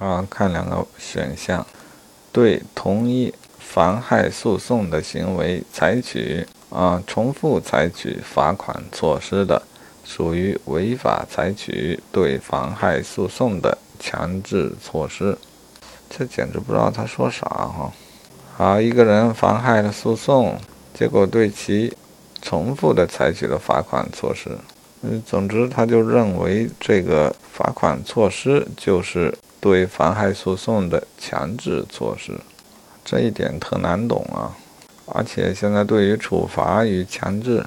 啊，看两个选项，对同一妨害诉讼的行为采取啊重复采取罚款措施的，属于违法采取对妨害诉讼的强制措施。这简直不知道他说啥哈！好，一个人妨害了诉讼，结果对其重复的采取了罚款措施。嗯，总之他就认为这个罚款措施就是对妨害诉讼的强制措施，这一点特难懂啊！而且现在对于处罚与强制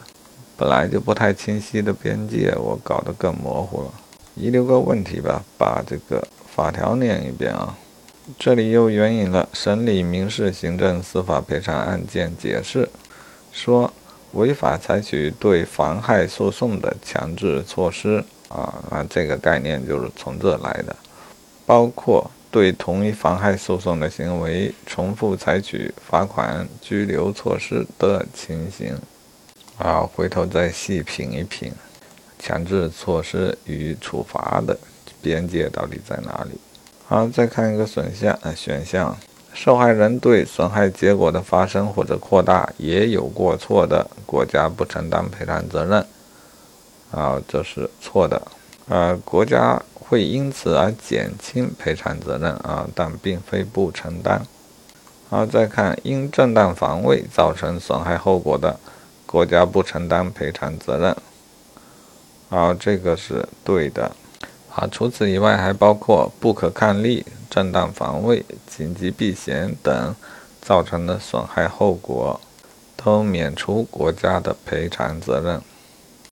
本来就不太清晰的边界，我搞得更模糊了。遗留个问题吧，把这个法条念一遍啊！这里又援引了审理民事行政司法赔偿案件解释，说。违法采取对妨害诉讼的强制措施啊，那这个概念就是从这来的，包括对同一妨害诉讼的行为重复采取罚款、拘留措施的情形啊，回头再细品一品，强制措施与处罚的边界到底在哪里？好，再看一个选项，选项。受害人对损害结果的发生或者扩大也有过错的，国家不承担赔偿责任。啊，这是错的。呃，国家会因此而减轻赔偿责任啊，但并非不承担。好，再看因正当防卫造成损害后果的，国家不承担赔偿责任。好，这个是对的。啊，除此以外，还包括不可抗力、正当防卫、紧急避险等造成的损害后果，都免除国家的赔偿责任。